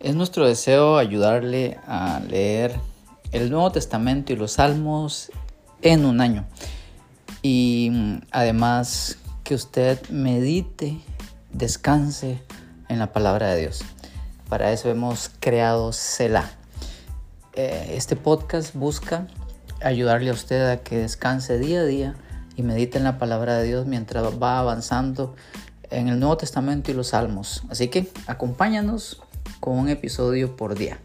Es nuestro deseo ayudarle a leer el Nuevo Testamento y los Salmos en un año. Y mm, además que usted medite, descanse en la palabra de Dios. Para eso hemos creado Selah. Eh, este podcast busca ayudarle a usted a que descanse día a día y medite en la palabra de Dios mientras va avanzando en el Nuevo Testamento y los Salmos. Así que acompáñanos con un episodio por día.